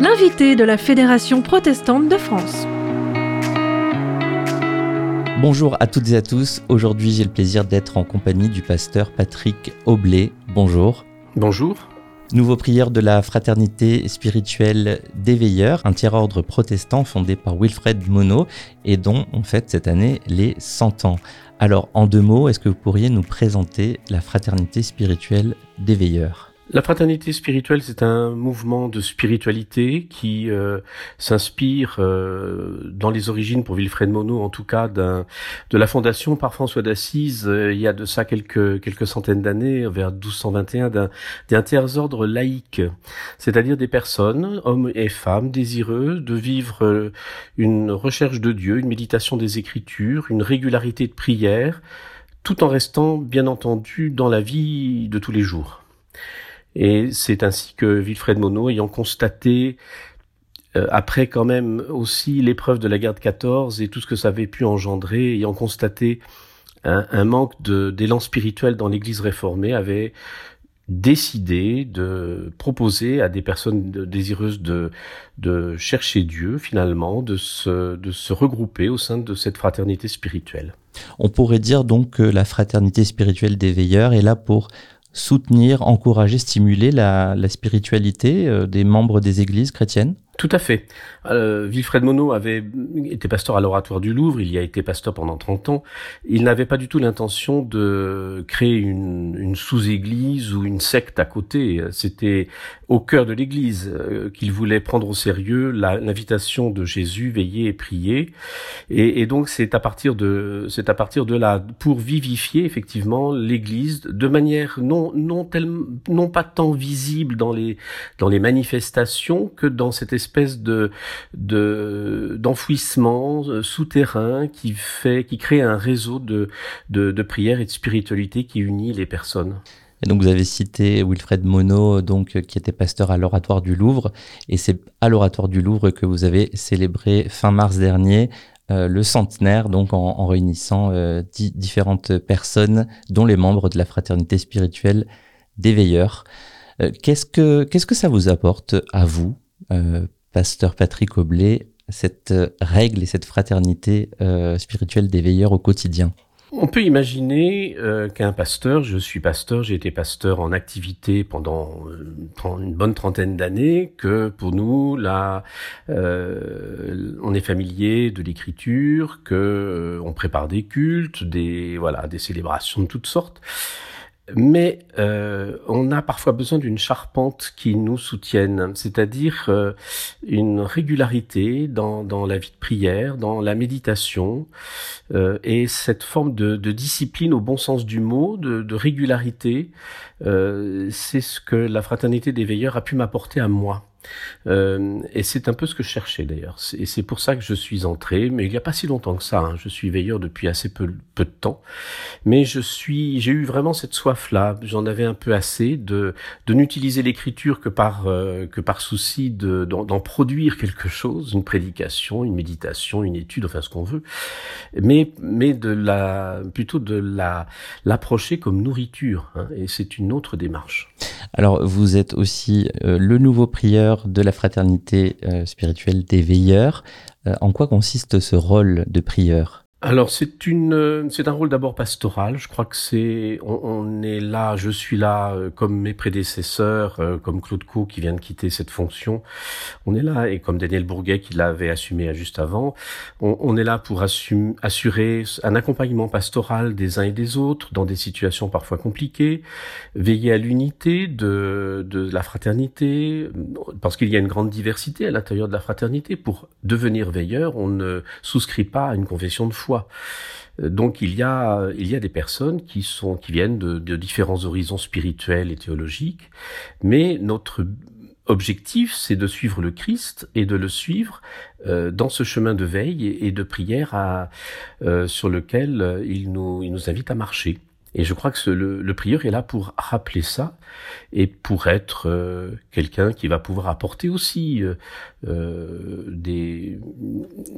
L'invité de la Fédération protestante de France. Bonjour à toutes et à tous. Aujourd'hui, j'ai le plaisir d'être en compagnie du pasteur Patrick Aublé. Bonjour. Bonjour. Nouveau prieur de la Fraternité spirituelle des Veilleurs, un tiers-ordre protestant fondé par Wilfred Monod et dont on fête cette année les 100 ans. Alors, en deux mots, est-ce que vous pourriez nous présenter la Fraternité spirituelle des Veilleurs? La fraternité spirituelle, c'est un mouvement de spiritualité qui euh, s'inspire euh, dans les origines, pour Wilfred Monod en tout cas, de la fondation par François d'Assise, euh, il y a de ça quelques, quelques centaines d'années, vers 1221, d'un tiers ordre laïque, c'est-à-dire des personnes, hommes et femmes, désireux de vivre une recherche de Dieu, une méditation des Écritures, une régularité de prière, tout en restant, bien entendu, dans la vie de tous les jours. Et c'est ainsi que Wilfred Monod, ayant constaté euh, après quand même aussi l'épreuve de la guerre de 14 et tout ce que ça avait pu engendrer, ayant constaté un, manque d'élan spirituel dans l'Église réformée, avait décidé de proposer à des personnes désireuses de, de chercher Dieu finalement, de se, de se regrouper au sein de cette fraternité spirituelle. On pourrait dire donc que la fraternité spirituelle des veilleurs est là pour soutenir, encourager, stimuler la, la spiritualité euh, des membres des églises chrétiennes tout à fait. Euh, Wilfred Monod avait été pasteur à l'oratoire du Louvre, il y a été pasteur pendant 30 ans. Il n'avait pas du tout l'intention de créer une, une sous-église ou une secte à côté. C'était au cœur de l'église euh, qu'il voulait prendre au sérieux l'invitation de Jésus, veiller et prier. Et, et donc c'est à partir de c'est à partir de là pour vivifier effectivement l'église de manière non non tellement non pas tant visible dans les dans les manifestations que dans cette espèce de d'enfouissement euh, souterrain qui fait qui crée un réseau de, de, de prière et de spiritualité qui unit les personnes. Donc vous avez cité Wilfred Monod, donc qui était pasteur à l'Oratoire du Louvre, et c'est à l'Oratoire du Louvre que vous avez célébré fin mars dernier euh, le centenaire, donc en, réunissant euh, différentes personnes, dont les membres de la fraternité spirituelle des Veilleurs. qu'est-ce que qu'est-ce que ça vous apporte à vous, pasteur Patrick Oblet, cette euh, règle et cette fraternité euh, spirituelle des veilleurs au quotidien. On peut imaginer euh, qu'un pasteur, je suis pasteur, j'ai été pasteur en activité pendant une bonne trentaine d'années, que pour nous, là, on est familier de l'écriture, que on prépare des cultes, des voilà, des célébrations de toutes sortes mais euh, on a parfois besoin d'une charpente qui nous soutienne, c'est-à-dire euh, une régularité dans, dans, la vie de prière, dans la méditation, euh, et cette forme de, discipline au bon sens du mot, de, de régularité, c'est ce que la fraternité des veilleurs a pu m'apporter à moi. Euh, et c'est un peu ce que je cherchais d'ailleurs. Et c'est pour ça que je suis entré, mais il n'y a pas si longtemps que ça. Hein. Je suis veilleur depuis assez peu, de temps, mais je suis, j'ai eu vraiment cette soif-là. J'en avais un peu assez de de n'utiliser l'écriture que par euh, que par souci de d'en produire quelque chose, une prédication, une méditation, une étude, enfin ce qu'on veut, mais mais de la plutôt de la l'approcher comme nourriture. Hein. et c'est une autre démarche. Alors vous êtes aussi euh, le nouveau prieur de la fraternité euh, spirituelle des veilleurs. Euh, en quoi consiste ce rôle de prieur? Alors c'est une, euh, c'est un rôle d'abord pastoral. Je crois que c'est, on, est là, je suis là euh, comme mes prédécesseurs, euh, comme Claude Co qui vient de quitter cette fonction. On est là et comme Daniel Bourguet qui l'avait assumé juste avant, on, est là pour assurer un accompagnement pastoral des uns et des autres dans des situations parfois compliquées, veiller à l'unité de, de la fraternité, parce qu'il y a une grande diversité à l'intérieur de la fraternité. Pour devenir veilleur, on ne souscrit pas à une confession de foi euh, donc il y a il y a des personnes qui sont qui viennent de, différents horizons spirituels et théologiques, mais notre objectif, c'est de suivre le Christ et de le suivre euh, dans ce chemin de veille et, de prière euh, sur lequel il nous invite à marcher. Et je crois que le, le, prieur est là pour rappeler ça et pour être euh, quelqu'un qui va pouvoir apporter aussi euh, euh des,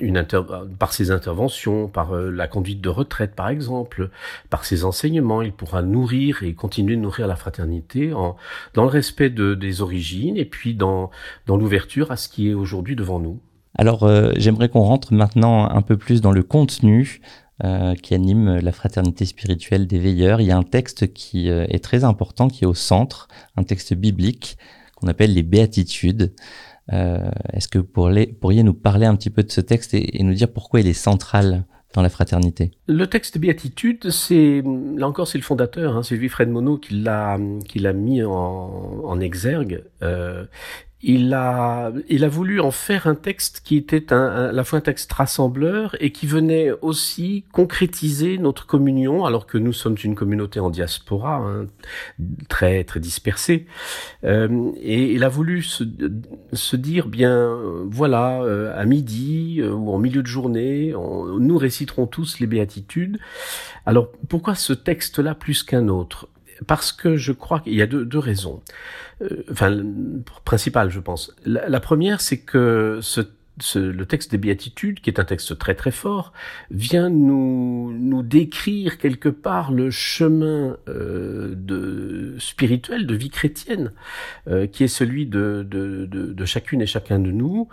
une inter par ses interventions, par euh, la conduite de retraite par exemple, par ses enseignements, il pourra nourrir et continuer de nourrir la fraternité en, dans le respect de, des origines et puis dans, dans l'ouverture à ce qui est aujourd'hui devant nous. Alors euh, j'aimerais qu'on rentre maintenant un peu plus dans le contenu euh, qui anime la fraternité spirituelle des veilleurs. Il y a un texte qui euh, est très important, qui est au centre, un texte biblique qu'on appelle les béatitudes. Euh, Est-ce que vous pourriez, nous parler un petit peu de ce texte et, nous dire pourquoi il est central dans la fraternité? Le texte Béatitude, c'est là encore c'est le fondateur, hein, c'est Wilfred Monod qui l'a qui l'a mis en, en exergue. Euh, il a, il a voulu en faire un texte qui était un, à la fois un texte rassembleur et qui venait aussi concrétiser notre communion, alors que nous sommes une communauté en diaspora, hein, très très dispersée. Euh, et il a voulu se, dire bien, voilà, euh, à midi euh, ou en milieu de journée, nous réciterons tous les béatitudes. Alors pourquoi ce texte-là plus qu'un autre? Parce que je crois qu'il y a deux, deux raisons. Euh, enfin, principales, je pense. La, la première, c'est que ce le texte des béatitudes, qui est un texte très très fort, vient nous, nous décrire quelque part le chemin euh, spirituel de vie chrétienne, euh, qui est celui de, de, de, chacune et chacun de nous,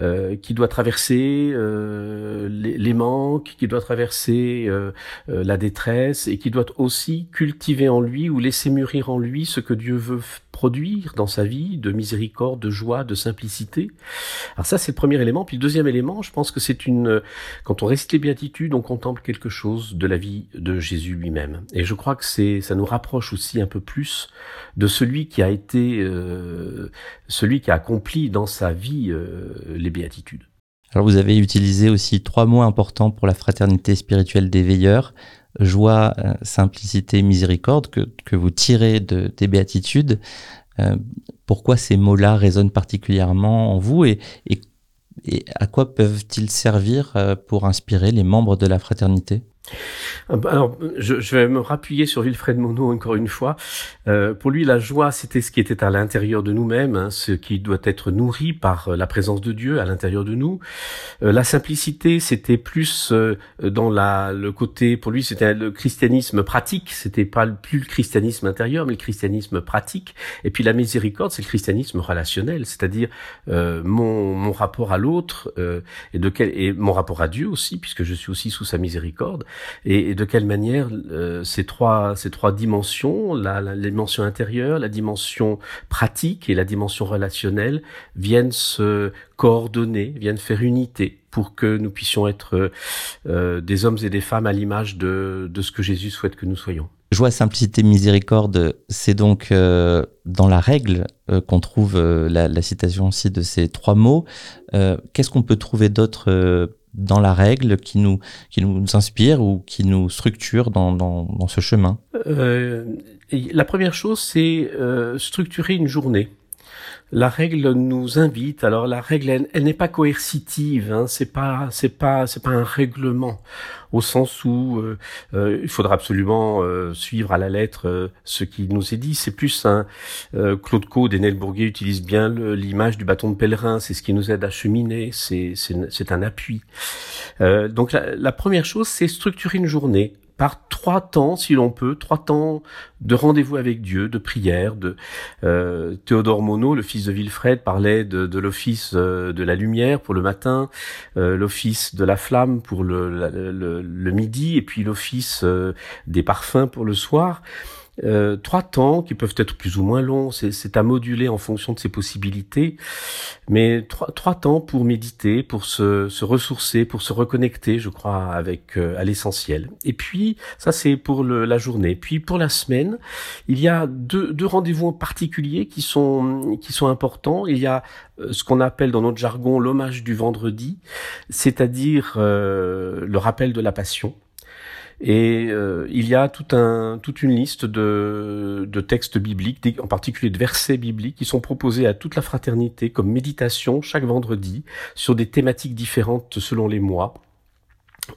euh, qui doit traverser les, les, manques, qui doit traverser la détresse, et qui doit aussi cultiver en lui ou laisser mûrir en lui ce que Dieu veut produire dans sa vie de miséricorde, de joie, de simplicité. Alors ça, c'est le premier élément. Puis le deuxième élément, je pense que c'est une, quand on récite les béatitudes, on contemple quelque chose de la vie de Jésus lui-même. Et je crois que c'est, ça nous rapproche aussi un peu plus de celui qui a été, euh, celui qui a accompli dans sa vie euh, les béatitudes. Alors vous avez utilisé aussi trois mots importants pour la fraternité spirituelle des veilleurs joie, euh, simplicité, miséricorde que, que vous tirez de, des béatitudes. Euh, pourquoi ces mots-là résonnent particulièrement en vous et, et à quoi peuvent-ils servir euh, pour inspirer les membres de la fraternité? Alors, je, je, vais me rappuyer sur Wilfred Monod encore une fois. Euh, pour lui, la joie, c'était ce qui était à l'intérieur de nous-mêmes, hein, ce qui doit être nourri par euh, la présence de Dieu à l'intérieur de nous. Euh, la simplicité, c'était plus euh, dans la, le côté, pour lui, c'était le christianisme pratique. C'était pas plus le christianisme intérieur, mais le christianisme pratique. Et puis la miséricorde, c'est le christianisme relationnel, c'est-à-dire euh, mon, mon rapport à l'autre et de quel et mon rapport à Dieu aussi, puisque je suis aussi sous sa miséricorde et, et de quelle manière euh, ces trois ces trois dimensions, la, la, dimension intérieure, la dimension pratique et la dimension relationnelle viennent se coordonner, viennent faire unité pour que nous puissions être euh, des hommes et des femmes à l'image de, de ce que Jésus souhaite que nous soyons. Joie, simplicité, miséricorde, c'est donc euh, dans la règle euh, qu'on trouve euh, la, la, citation aussi de ces trois mots. Euh, qu'est-ce qu'on peut trouver d'autre euh, dans la règle qui nous, qui nous inspire ou qui nous structure dans, dans, dans ce chemin? La première chose, c'est structurer une journée la règle nous invite. Alors la règle, elle, n'est pas coercitive. Hein, c'est pas, c'est pas, c'est pas un règlement au sens où euh, euh, il faudra absolument euh, suivre à la lettre ce qui nous est dit. C'est plus un Claude Code et Bourguet utilisent bien l'image du bâton de pèlerin. C'est ce qui nous aide à cheminer. C'est c'est un appui. donc la première chose, c'est structurer une journée par trois temps, si l'on peut, trois temps de rendez-vous avec Dieu, de prière. De euh, Théodore Monod, le fils de Wilfred, parlait de, l'office euh, de la lumière pour le matin, euh, l'office de la flamme pour le, midi, et puis l'office des parfums pour le soir. Euh, trois temps qui peuvent être plus ou moins longs, c'est à moduler en fonction de ses possibilités, mais trois, trois temps pour méditer, pour se, se, ressourcer, pour se reconnecter, je crois, avec euh, à l'essentiel. Et puis ça c'est pour le, la journée. Puis pour la semaine, il y a deux, deux rendez-vous particuliers qui sont qui sont importants. Il y a euh, ce qu'on appelle dans notre jargon l'hommage du vendredi, c'est-à-dire euh, le rappel de la passion. Et euh, il y a toute une liste de textes bibliques, en particulier de versets bibliques, qui sont proposés à toute la fraternité comme méditation chaque vendredi sur des thématiques différentes selon les mois.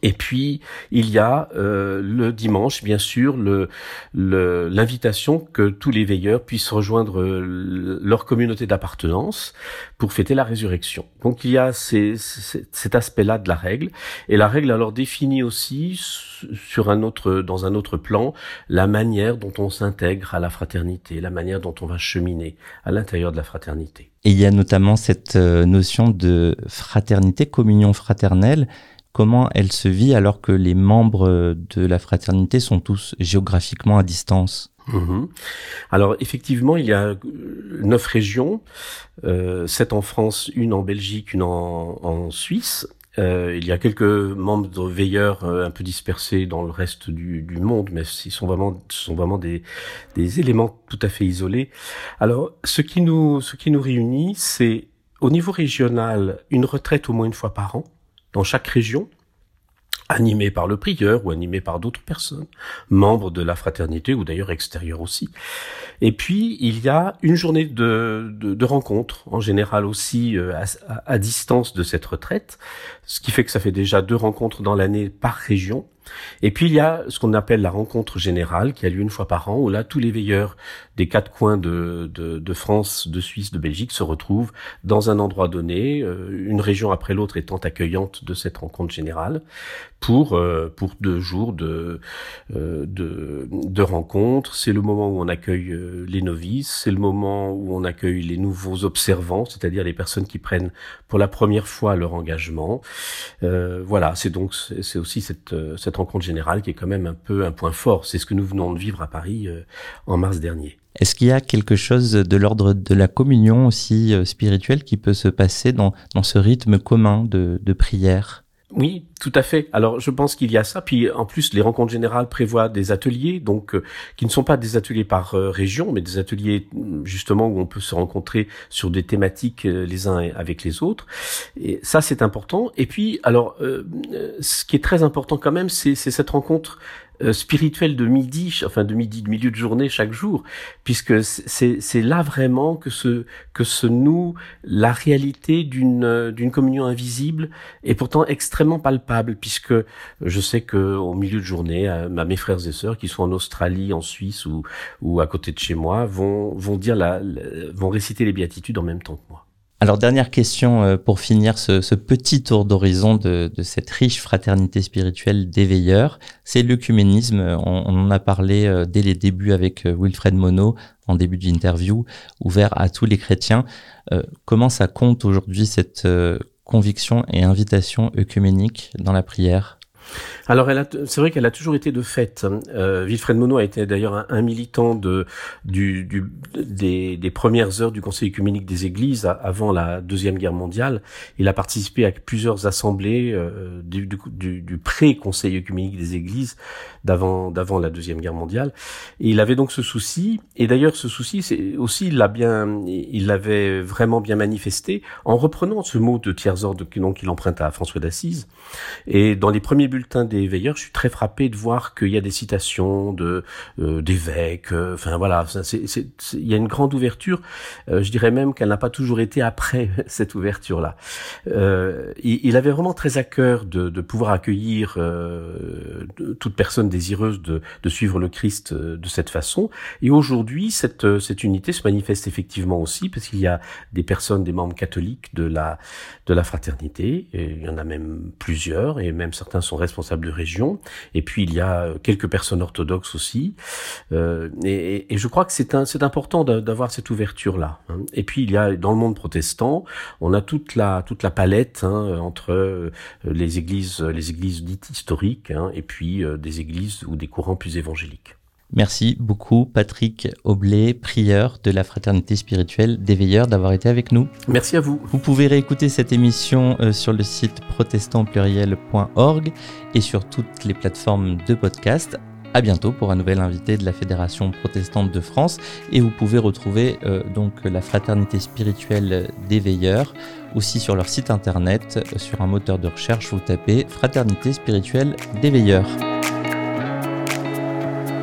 Et puis il y a euh, le dimanche, bien sûr, le l'invitation que tous les veilleurs puissent rejoindre euh, leur communauté d'appartenance pour fêter la résurrection. Donc il y a ces, cet aspect-là de la règle, et la règle alors définit aussi sur un autre, dans un autre plan, la manière dont on s'intègre à la fraternité, la manière dont on va cheminer à l'intérieur de la fraternité. Et il y a notamment cette euh, notion de fraternité, communion fraternelle comment elle se vit alors que les membres de la fraternité sont tous géographiquement à distance mhm. Alors effectivement, il y a neuf régions, euh, sept en France, une en Belgique, une en, Suisse. Euh, il y a quelques membres de veilleurs euh, un peu dispersés dans le reste du, monde, mais ils sont vraiment, ce sont vraiment des, des éléments tout à fait isolés. Alors, ce qui nous, ce qui nous réunit, c'est au niveau régional une retraite au moins une fois par an dans chaque région, animé par le prieur ou animé par d'autres personnes, membres de la fraternité ou d'ailleurs extérieurs aussi. Et puis, il y a une journée de, de, rencontres, en général aussi euh, à, distance de cette retraite, ce qui fait que ça fait déjà deux rencontres dans l'année par région. Et puis il y a ce qu'on appelle la rencontre générale qui a lieu une fois par an, où là tous les veilleurs des quatre coins de, de, de France, de Suisse, de Belgique se retrouvent dans un endroit donné, euh, une région après l'autre étant accueillante de cette rencontre générale, pour euh, pour deux jours de euh, de, de rencontres. C'est le moment où on accueille les novices, c'est le moment où on accueille les nouveaux observants, c'est-à-dire les personnes qui prennent pour la première fois leur engagement. voilà, c'est donc c'est aussi cette cette rencontre générale qui est quand même un peu un point fort. C'est ce que nous venons de vivre à Paris euh, en mars dernier. Est-ce qu'il y a quelque chose de l'ordre de la communion aussi euh, spirituelle qui peut se passer dans, dans ce rythme commun de, de prière? Oui, tout à fait. Alors, je pense qu'il y a ça. Puis, en plus, les rencontres générales prévoient des ateliers, donc euh, qui ne sont pas des ateliers par région, mais des ateliers justement où on peut se rencontrer sur des thématiques les uns avec les autres. Et ça, c'est important. Et puis, alors, ce qui est très important quand même, c'est cette rencontre euh, spirituelle de midi, enfin de midi, de milieu de journée chaque jour, puisque c'est là vraiment que se que noue la réalité d'une euh, d'une communion invisible et pourtant extrêmement palpable, puisque je sais que au milieu de journée, euh, mes frères et sœurs qui sont en Australie, en Suisse ou ou à côté de chez moi vont vont dire la vont réciter les béatitudes en même temps que moi. Alors dernière question euh, pour finir ce, petit tour d'horizon de, cette riche fraternité spirituelle des veilleurs, c'est l'œcuménisme. On, on, en a parlé euh, dès les débuts avec euh, Wilfred Monod en début d'interview, ouvert à tous les chrétiens. comment ça compte aujourd'hui cette conviction et invitation œcuménique dans la prière? Alors, c'est vrai qu'elle a toujours été de fait. Euh, Wilfred Monod a été d'ailleurs un, militant de, du, du, des, des, premières heures du Conseil œcuménique des Églises avant la Deuxième Guerre mondiale. Il a participé à plusieurs assemblées euh, du, du, du pré-Conseil œcuménique des Églises d'avant la Deuxième Guerre mondiale. Il avait donc ce souci. Et d'ailleurs, ce souci, c'est aussi, il l'a bien, il l'avait vraiment bien manifesté en reprenant ce mot de tiers ordre donc il emprunte à François d'Assise. Et dans les premiers bulletin des veilleurs, je suis très frappé de voir qu'il y a des citations de euh, d'évêques. Euh, enfin voilà, il y a une grande ouverture. Euh, je dirais même qu'elle n'a pas toujours été après cette ouverture-là. Il, il, avait vraiment très à cœur de, de pouvoir accueillir toute personne désireuse de, de, suivre le Christ de cette façon. Et aujourd'hui, cette, cette unité se manifeste effectivement aussi parce qu'il y a des personnes, des membres catholiques de la de la fraternité. Et il y en a même plusieurs, et même certains sont responsable de région. Et puis il y a euh, quelques personnes orthodoxes aussi. Euh, et, et, je crois que c'est c'est important d'avoir cette ouverture là. Hein. Et puis il y a dans le monde protestant, on a toute la toute la palette hein, entre euh, les églises les églises dites historiques hein, et puis des églises ou des courants plus évangéliques. Merci beaucoup Patrick Oblet, prieur de la Fraternité spirituelle des Veilleurs, d'avoir été avec nous. Merci à vous. Vous pouvez réécouter cette émission euh, sur le site protestantpluriel.org et sur toutes les plateformes de podcast. À bientôt pour un nouvel invité de la Fédération protestante de France et vous pouvez retrouver euh, donc la Fraternité spirituelle des Veilleurs aussi sur leur site internet sur un moteur de recherche vous tapez Fraternité spirituelle des Veilleurs